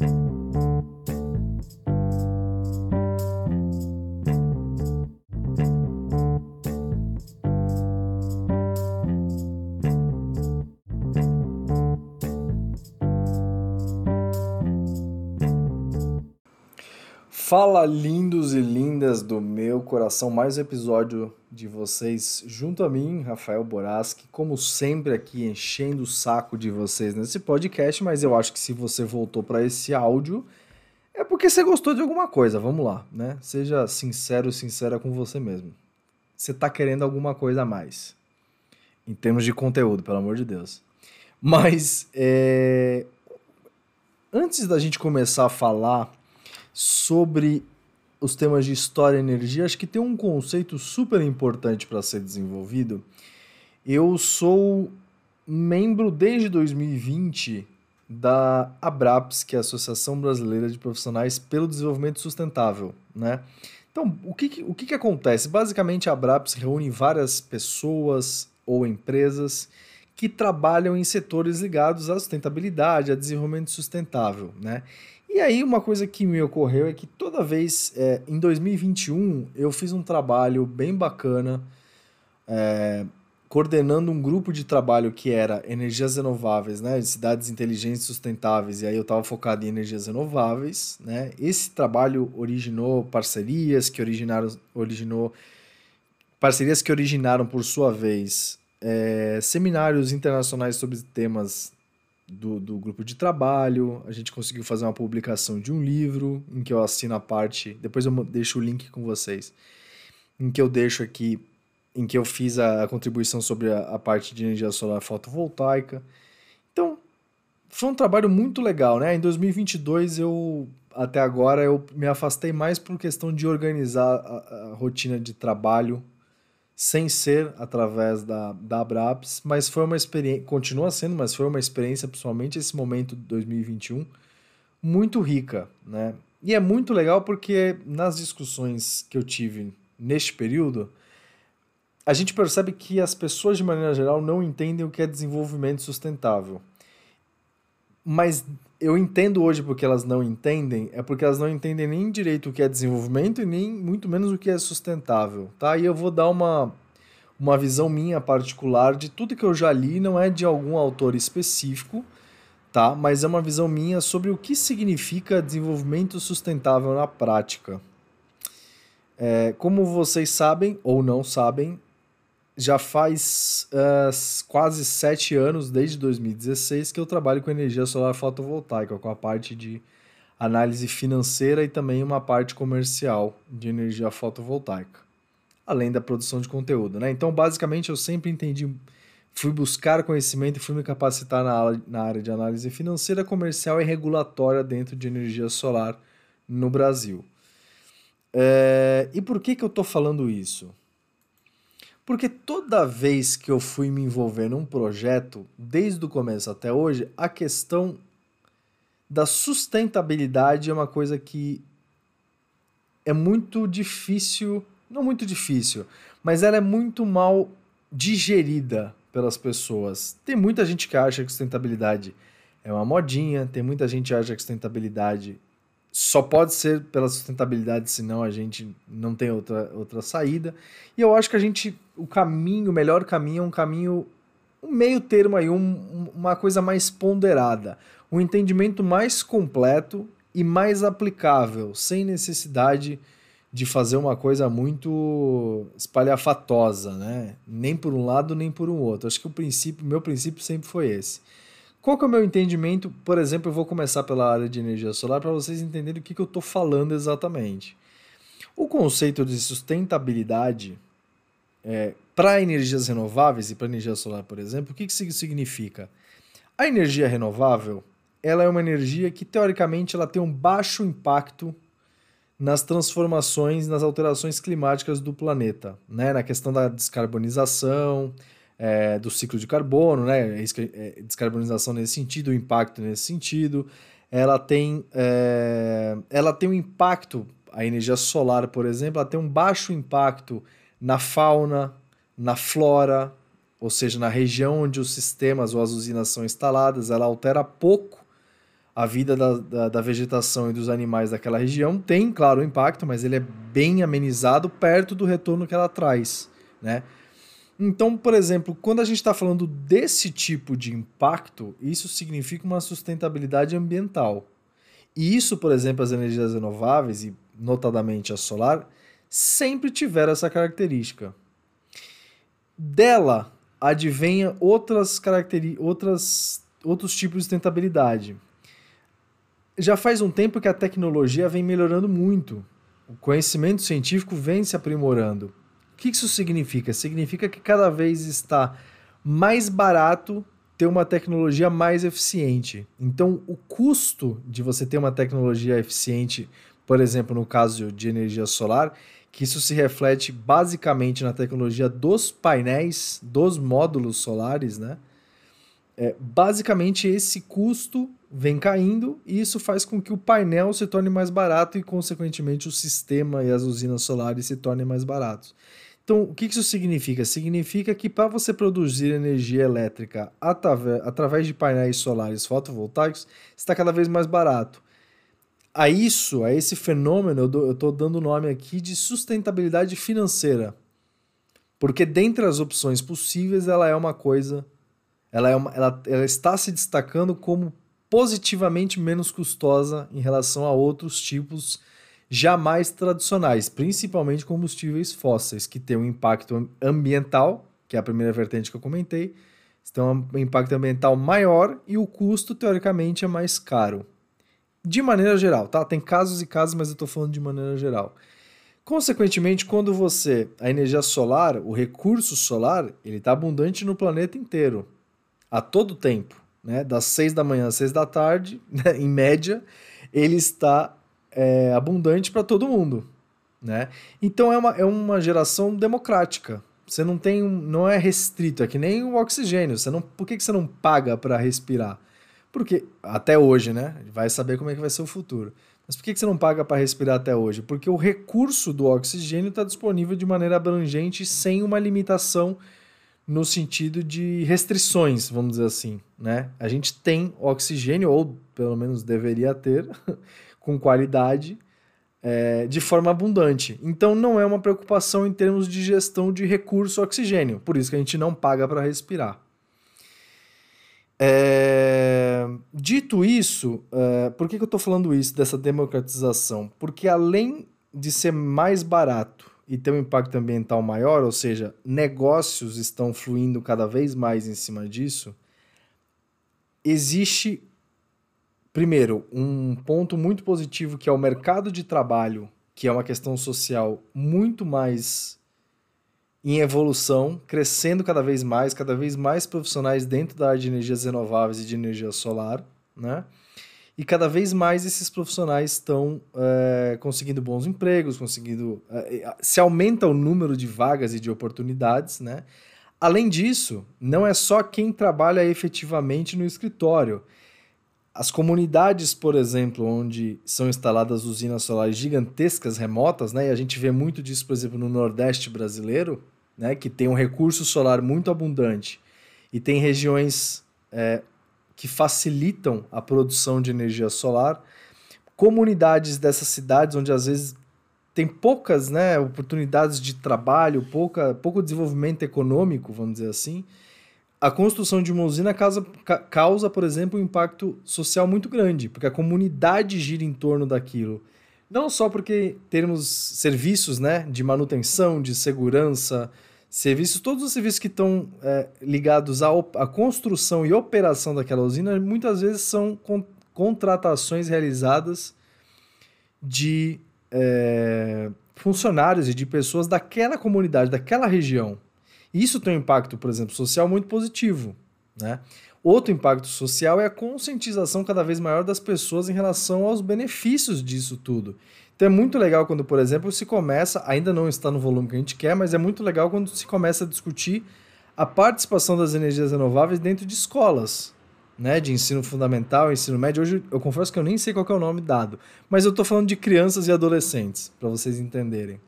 thank you. Fala lindos e lindas do meu coração, mais um episódio de vocês junto a mim, Rafael Boraski, como sempre aqui enchendo o saco de vocês nesse podcast, mas eu acho que se você voltou para esse áudio é porque você gostou de alguma coisa, vamos lá, né? Seja sincero, sincera com você mesmo. Você tá querendo alguma coisa a mais, em termos de conteúdo, pelo amor de Deus. Mas, é... antes da gente começar a falar sobre os temas de história e energia, acho que tem um conceito super importante para ser desenvolvido. Eu sou membro desde 2020 da ABRAPS, que é a Associação Brasileira de Profissionais pelo Desenvolvimento Sustentável, né? Então, o que, o que, que acontece? Basicamente, a ABRAPS reúne várias pessoas ou empresas que trabalham em setores ligados à sustentabilidade, a desenvolvimento sustentável, né? E aí, uma coisa que me ocorreu é que toda vez, é, em 2021, eu fiz um trabalho bem bacana, é, coordenando um grupo de trabalho que era energias renováveis, né, cidades inteligentes sustentáveis, e aí eu estava focado em energias renováveis, né. Esse trabalho originou parcerias que originaram, originou parcerias que originaram, por sua vez, é, seminários internacionais sobre temas do, do grupo de trabalho, a gente conseguiu fazer uma publicação de um livro, em que eu assino a parte, depois eu deixo o link com vocês, em que eu deixo aqui, em que eu fiz a, a contribuição sobre a, a parte de energia solar fotovoltaica. Então, foi um trabalho muito legal, né? Em 2022 eu até agora eu me afastei mais por questão de organizar a, a rotina de trabalho sem ser através da, da Abraps, mas foi uma experiência, continua sendo, mas foi uma experiência, principalmente esse momento de 2021, muito rica, né? E é muito legal porque nas discussões que eu tive neste período, a gente percebe que as pessoas, de maneira geral, não entendem o que é desenvolvimento sustentável. Mas eu entendo hoje porque elas não entendem, é porque elas não entendem nem direito o que é desenvolvimento e nem muito menos o que é sustentável, tá? E eu vou dar uma, uma visão minha particular de tudo que eu já li, não é de algum autor específico, tá? Mas é uma visão minha sobre o que significa desenvolvimento sustentável na prática. É, como vocês sabem ou não sabem, já faz uh, quase sete anos, desde 2016, que eu trabalho com energia solar fotovoltaica, com a parte de análise financeira e também uma parte comercial de energia fotovoltaica, além da produção de conteúdo. Né? Então, basicamente, eu sempre entendi, fui buscar conhecimento e fui me capacitar na, na área de análise financeira, comercial e regulatória dentro de energia solar no Brasil. É, e por que, que eu estou falando isso? Porque toda vez que eu fui me envolver num projeto, desde o começo até hoje, a questão da sustentabilidade é uma coisa que é muito difícil, não muito difícil, mas ela é muito mal digerida pelas pessoas. Tem muita gente que acha que sustentabilidade é uma modinha, tem muita gente que acha que sustentabilidade só pode ser pela sustentabilidade, senão a gente não tem outra, outra saída. E eu acho que a gente, o caminho, o melhor caminho é um caminho, um meio termo aí, um, uma coisa mais ponderada, um entendimento mais completo e mais aplicável, sem necessidade de fazer uma coisa muito espalhafatosa, né? Nem por um lado, nem por um outro. Acho que o princípio, meu princípio sempre foi esse. Qual que é o meu entendimento? Por exemplo, eu vou começar pela área de energia solar para vocês entenderem o que, que eu estou falando exatamente. O conceito de sustentabilidade é, para energias renováveis e para energia solar, por exemplo, o que, que isso significa? A energia renovável ela é uma energia que, teoricamente, ela tem um baixo impacto nas transformações, nas alterações climáticas do planeta, né? na questão da descarbonização, é, do ciclo de carbono, né? É é, descarbonização nesse sentido, o impacto nesse sentido. Ela tem, é, ela tem um impacto, a energia solar, por exemplo, ela tem um baixo impacto na fauna, na flora, ou seja, na região onde os sistemas ou as usinas são instaladas, ela altera pouco a vida da, da, da, vegetação e dos animais daquela região tem, claro, impacto, mas ele é bem amenizado perto do retorno que ela traz, né? Então, por exemplo, quando a gente está falando desse tipo de impacto, isso significa uma sustentabilidade ambiental. E isso, por exemplo, as energias renováveis, e notadamente a solar, sempre tiveram essa característica. Dela advenha outras características, outras, outros tipos de sustentabilidade. Já faz um tempo que a tecnologia vem melhorando muito. O conhecimento científico vem se aprimorando. Que isso significa? Significa que cada vez está mais barato ter uma tecnologia mais eficiente. Então, o custo de você ter uma tecnologia eficiente, por exemplo, no caso de energia solar, que isso se reflete basicamente na tecnologia dos painéis, dos módulos solares, né? É, basicamente, esse custo vem caindo e isso faz com que o painel se torne mais barato e, consequentemente, o sistema e as usinas solares se tornem mais baratos. Então, o que isso significa? Significa que para você produzir energia elétrica através de painéis solares fotovoltaicos, está cada vez mais barato. A isso, a esse fenômeno, eu estou dando nome aqui de sustentabilidade financeira. Porque dentre as opções possíveis, ela é uma coisa. Ela, é uma, ela, ela está se destacando como positivamente menos custosa em relação a outros tipos jamais tradicionais, principalmente combustíveis fósseis, que têm um impacto ambiental, que é a primeira vertente que eu comentei, tem um impacto ambiental maior e o custo, teoricamente, é mais caro. De maneira geral, tá? Tem casos e casos, mas eu estou falando de maneira geral. Consequentemente, quando você. A energia solar, o recurso solar, ele está abundante no planeta inteiro. A todo tempo. Né? Das 6 da manhã às 6 da tarde, né? em média, ele está é, abundante para todo mundo. Né? Então é uma, é uma geração democrática. Você não tem, não é restrito, é que nem o oxigênio. Você não, por que, que você não paga para respirar? Porque até hoje, né? Vai saber como é que vai ser o futuro. Mas por que, que você não paga para respirar até hoje? Porque o recurso do oxigênio está disponível de maneira abrangente, sem uma limitação no sentido de restrições, vamos dizer assim, né? A gente tem oxigênio, ou pelo menos deveria ter, com qualidade, é, de forma abundante. Então não é uma preocupação em termos de gestão de recurso oxigênio, por isso que a gente não paga para respirar. É... Dito isso, é... por que, que eu estou falando isso, dessa democratização? Porque além de ser mais barato e ter um impacto ambiental maior, ou seja, negócios estão fluindo cada vez mais em cima disso, existe primeiro, um ponto muito positivo que é o mercado de trabalho, que é uma questão social muito mais em evolução, crescendo cada vez mais, cada vez mais profissionais dentro da área de energias renováveis e de energia solar, né? E cada vez mais esses profissionais estão é, conseguindo bons empregos, conseguindo. É, se aumenta o número de vagas e de oportunidades, né? Além disso, não é só quem trabalha efetivamente no escritório. As comunidades, por exemplo, onde são instaladas usinas solares gigantescas remotas, né? E a gente vê muito disso, por exemplo, no Nordeste brasileiro, né? Que tem um recurso solar muito abundante e tem regiões é, que facilitam a produção de energia solar. Comunidades dessas cidades onde às vezes tem poucas né, oportunidades de trabalho, pouca, pouco desenvolvimento econômico, vamos dizer assim a construção de uma usina causa, causa, por exemplo, um impacto social muito grande, porque a comunidade gira em torno daquilo. Não só porque termos serviços né, de manutenção, de segurança, serviços, todos os serviços que estão é, ligados à, à, construção e operação daquela usina, muitas vezes são con contratações realizadas de é, funcionários e de pessoas daquela comunidade, daquela região. Isso tem um impacto, por exemplo, social muito positivo. Né? Outro impacto social é a conscientização cada vez maior das pessoas em relação aos benefícios disso tudo. Então é muito legal quando, por exemplo, se começa, ainda não está no volume que a gente quer, mas é muito legal quando se começa a discutir a participação das energias renováveis dentro de escolas, né, de ensino fundamental, ensino médio. Hoje eu confesso que eu nem sei qual é o nome dado, mas eu estou falando de crianças e adolescentes, para vocês entenderem.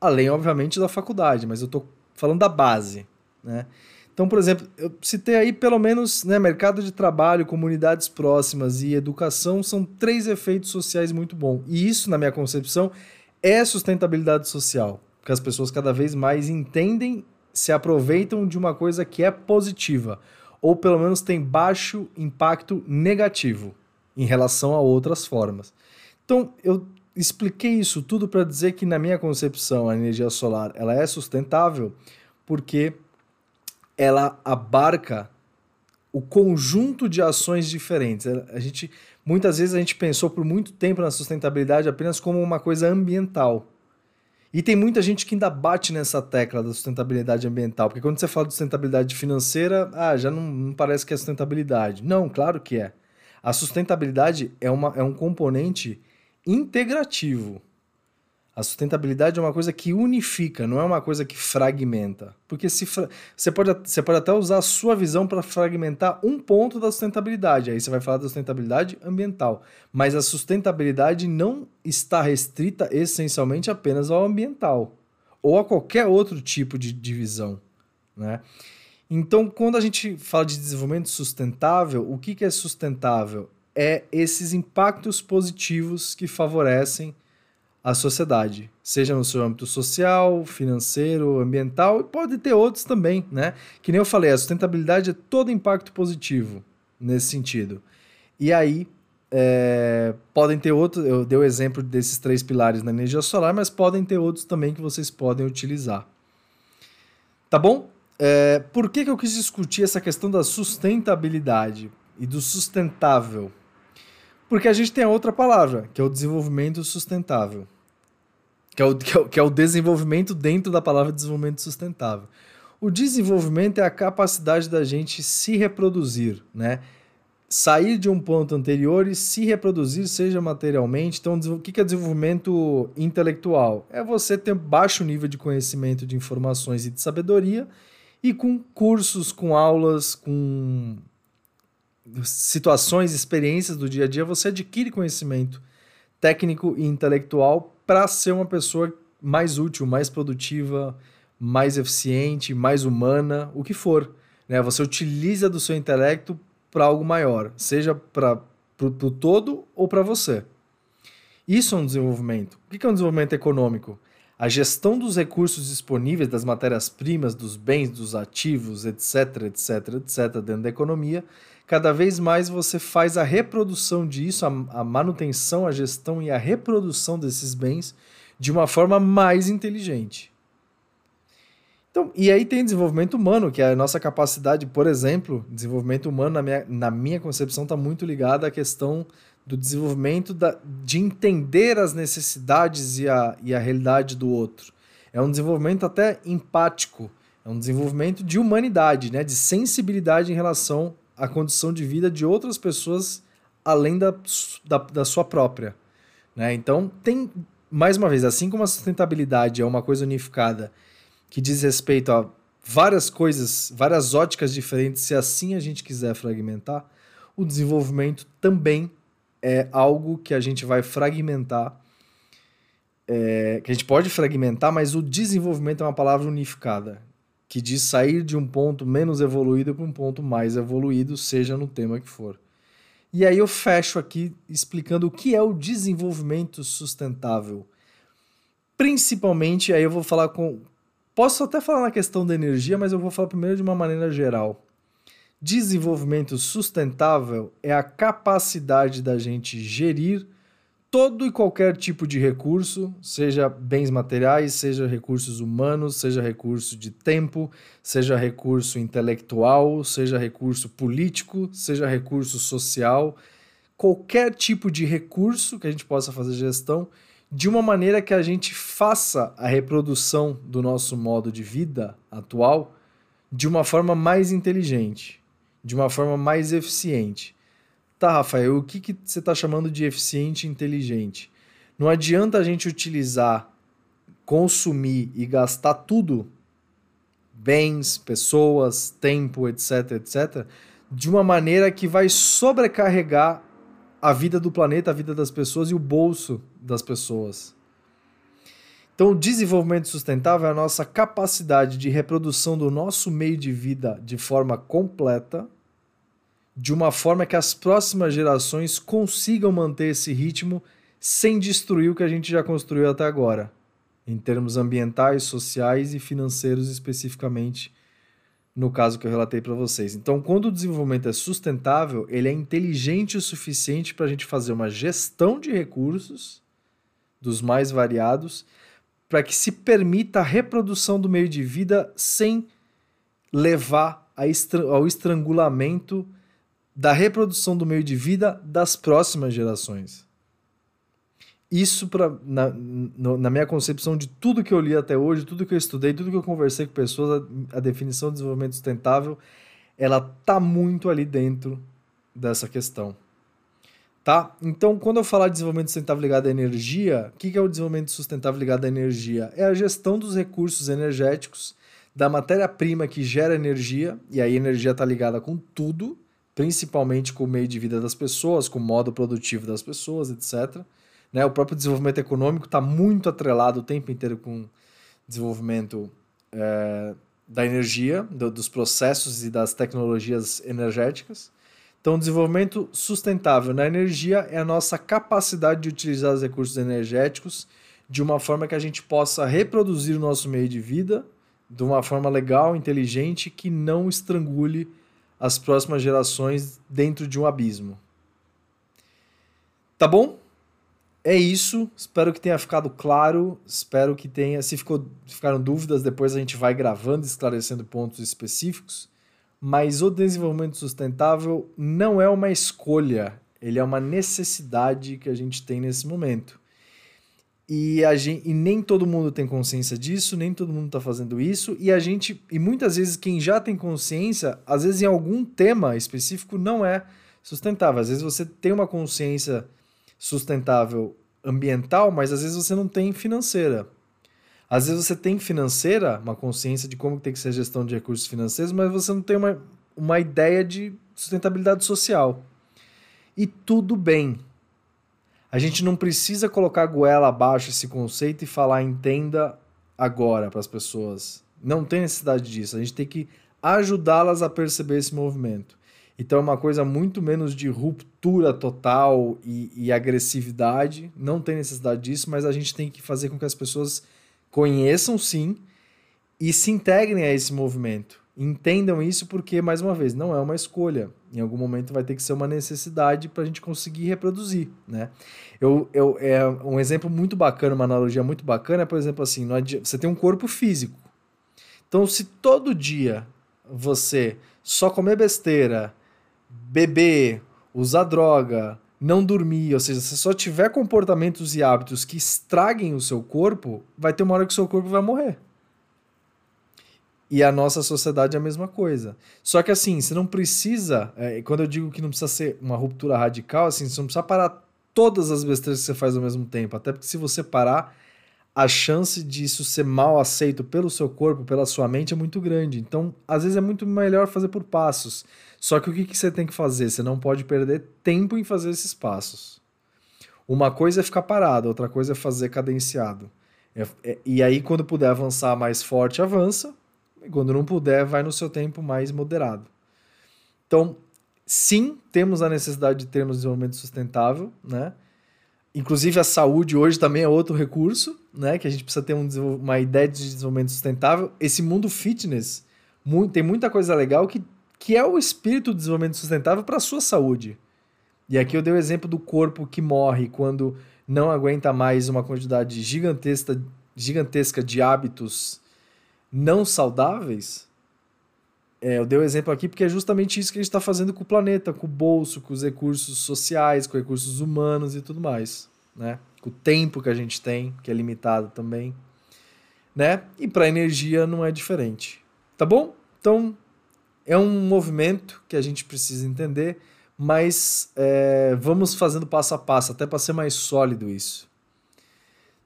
Além, obviamente, da faculdade, mas eu estou falando da base, né? Então por exemplo, eu citei aí pelo menos né, mercado de trabalho, comunidades próximas e educação são três efeitos sociais muito bons. E isso, na minha concepção, é sustentabilidade social, porque as pessoas cada vez mais entendem, se aproveitam de uma coisa que é positiva, ou pelo menos tem baixo impacto negativo em relação a outras formas. Então, eu expliquei isso tudo para dizer que na minha concepção a energia solar ela é sustentável porque ela abarca o conjunto de ações diferentes. A gente muitas vezes a gente pensou por muito tempo na sustentabilidade apenas como uma coisa ambiental. E tem muita gente que ainda bate nessa tecla da sustentabilidade ambiental, porque quando você fala de sustentabilidade financeira, ah, já não, não parece que é sustentabilidade. Não, claro que é. A sustentabilidade é, uma, é um componente integrativo. A sustentabilidade é uma coisa que unifica, não é uma coisa que fragmenta. Porque se você, pode, você pode até usar a sua visão para fragmentar um ponto da sustentabilidade. Aí você vai falar da sustentabilidade ambiental. Mas a sustentabilidade não está restrita essencialmente apenas ao ambiental ou a qualquer outro tipo de divisão. Né? Então, quando a gente fala de desenvolvimento sustentável, o que, que é sustentável? É esses impactos positivos que favorecem a sociedade, seja no seu âmbito social, financeiro, ambiental, e pode ter outros também, né? Que nem eu falei, a sustentabilidade é todo impacto positivo nesse sentido. E aí, é, podem ter outros, eu dei o exemplo desses três pilares na energia solar, mas podem ter outros também que vocês podem utilizar. Tá bom? É, por que, que eu quis discutir essa questão da sustentabilidade e do sustentável? Porque a gente tem a outra palavra, que é o desenvolvimento sustentável. Que é o, que é o, que é o desenvolvimento dentro da palavra desenvolvimento sustentável. O desenvolvimento é a capacidade da gente se reproduzir, né? Sair de um ponto anterior e se reproduzir, seja materialmente. Então, o que é desenvolvimento intelectual? É você ter baixo nível de conhecimento de informações e de sabedoria e com cursos, com aulas, com situações, experiências do dia a dia, você adquire conhecimento técnico e intelectual para ser uma pessoa mais útil, mais produtiva, mais eficiente, mais humana, o que for. Né? Você utiliza do seu intelecto para algo maior, seja para o todo ou para você. Isso é um desenvolvimento. O que é um desenvolvimento econômico? A gestão dos recursos disponíveis, das matérias-primas, dos bens, dos ativos, etc., etc., etc., dentro da economia, cada vez mais você faz a reprodução disso, a, a, manutenção, a gestão e a reprodução desses bens de uma forma mais inteligente. Então, e aí tem desenvolvimento humano, que é a nossa capacidade, por exemplo, desenvolvimento humano, na minha, na minha concepção, está muito ligado à questão do desenvolvimento da, de entender as necessidades e a, e a realidade do outro. É um desenvolvimento até empático, é um desenvolvimento de humanidade, né, de sensibilidade em relação a condição de vida de outras pessoas além da, da, da sua própria. Né? Então, tem, mais uma vez, assim como a sustentabilidade é uma coisa unificada que diz respeito a várias coisas, várias óticas diferentes, se assim a gente quiser fragmentar, o desenvolvimento também é algo que a gente vai fragmentar. É, que a gente pode fragmentar, mas o desenvolvimento é uma palavra unificada que diz sair de um ponto menos evoluído para um ponto mais evoluído, seja no tema que for. E aí eu fecho aqui explicando o que é o desenvolvimento sustentável. Principalmente, aí eu vou falar com. Posso até falar na questão da energia, mas eu vou falar primeiro de uma maneira geral. Desenvolvimento sustentável é a capacidade da gente gerir todo e qualquer tipo de recurso, seja bens materiais, seja recursos humanos, seja recurso de tempo, seja recurso intelectual, seja recurso político, seja recurso social, qualquer tipo de recurso que a gente possa fazer gestão de uma maneira que a gente faça a reprodução do nosso modo de vida atual de uma forma mais inteligente, de uma forma mais eficiente. Tá, Rafael, o que, que você está chamando de eficiente inteligente? Não adianta a gente utilizar, consumir e gastar tudo, bens, pessoas, tempo, etc, etc, de uma maneira que vai sobrecarregar a vida do planeta, a vida das pessoas e o bolso das pessoas. Então, o desenvolvimento sustentável é a nossa capacidade de reprodução do nosso meio de vida de forma completa, de uma forma que as próximas gerações consigam manter esse ritmo sem destruir o que a gente já construiu até agora, em termos ambientais, sociais e financeiros especificamente, no caso que eu relatei para vocês. Então, quando o desenvolvimento é sustentável, ele é inteligente o suficiente para a gente fazer uma gestão de recursos dos mais variados para que se permita a reprodução do meio de vida sem levar ao estrangulamento da reprodução do meio de vida das próximas gerações. Isso, pra, na, na minha concepção de tudo que eu li até hoje, tudo que eu estudei, tudo que eu conversei com pessoas, a, a definição de desenvolvimento sustentável, ela tá muito ali dentro dessa questão. Tá? Então, quando eu falar de desenvolvimento sustentável ligado à energia, o que, que é o desenvolvimento sustentável ligado à energia? É a gestão dos recursos energéticos, da matéria-prima que gera energia, e aí a energia está ligada com tudo, principalmente com o meio de vida das pessoas, com o modo produtivo das pessoas, etc. Né? O próprio desenvolvimento econômico está muito atrelado o tempo inteiro com o desenvolvimento é, da energia, do, dos processos e das tecnologias energéticas. Então, o desenvolvimento sustentável na energia é a nossa capacidade de utilizar os recursos energéticos de uma forma que a gente possa reproduzir o nosso meio de vida de uma forma legal, inteligente, que não estrangule as próximas gerações dentro de um abismo. Tá bom? É isso. Espero que tenha ficado claro. Espero que tenha. Se ficou, ficaram dúvidas, depois a gente vai gravando, esclarecendo pontos específicos mas o desenvolvimento sustentável não é uma escolha, ele é uma necessidade que a gente tem nesse momento. E, a gente, e nem todo mundo tem consciência disso, nem todo mundo está fazendo isso, e a gente, e muitas vezes quem já tem consciência, às vezes em algum tema específico não é sustentável. Às vezes você tem uma consciência sustentável ambiental, mas às vezes você não tem financeira. Às vezes você tem financeira, uma consciência de como tem que ser a gestão de recursos financeiros, mas você não tem uma, uma ideia de sustentabilidade social. E tudo bem. A gente não precisa colocar goela abaixo esse conceito e falar entenda agora para as pessoas. Não tem necessidade disso. A gente tem que ajudá-las a perceber esse movimento. Então é uma coisa muito menos de ruptura total e, e agressividade. Não tem necessidade disso, mas a gente tem que fazer com que as pessoas conheçam sim e se integrem a esse movimento. Entendam isso porque, mais uma vez, não é uma escolha. Em algum momento vai ter que ser uma necessidade para a gente conseguir reproduzir, né? Eu, eu, é um exemplo muito bacana, uma analogia muito bacana, é, por exemplo, assim, você tem um corpo físico. Então, se todo dia você só comer besteira, beber, usar droga, não dormir, ou seja, se só tiver comportamentos e hábitos que estraguem o seu corpo, vai ter uma hora que o seu corpo vai morrer. E a nossa sociedade é a mesma coisa. Só que assim, você não precisa, é, quando eu digo que não precisa ser uma ruptura radical, assim, você não precisa parar todas as besteiras que você faz ao mesmo tempo. Até porque se você parar, a chance disso ser mal aceito pelo seu corpo, pela sua mente, é muito grande. Então, às vezes é muito melhor fazer por passos. Só que o que, que você tem que fazer? Você não pode perder tempo em fazer esses passos. Uma coisa é ficar parado, outra coisa é fazer cadenciado. É, é, e aí, quando puder avançar mais forte, avança. E quando não puder, vai no seu tempo mais moderado. Então, sim, temos a necessidade de termos desenvolvimento sustentável, né? Inclusive a saúde hoje também é outro recurso, né? Que a gente precisa ter um, uma ideia de desenvolvimento sustentável. Esse mundo fitness muito, tem muita coisa legal que, que é o espírito do desenvolvimento sustentável para a sua saúde. E aqui eu dei o exemplo do corpo que morre quando não aguenta mais uma quantidade gigantesca, gigantesca de hábitos não saudáveis. É, eu dei o um exemplo aqui porque é justamente isso que a gente está fazendo com o planeta, com o bolso, com os recursos sociais, com recursos humanos e tudo mais, né? Com o tempo que a gente tem, que é limitado também, né? E para a energia não é diferente, tá bom? Então é um movimento que a gente precisa entender, mas é, vamos fazendo passo a passo, até para ser mais sólido isso.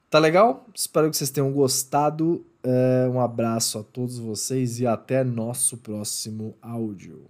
Tá legal? Espero que vocês tenham gostado. É, um abraço a todos vocês e até nosso próximo áudio.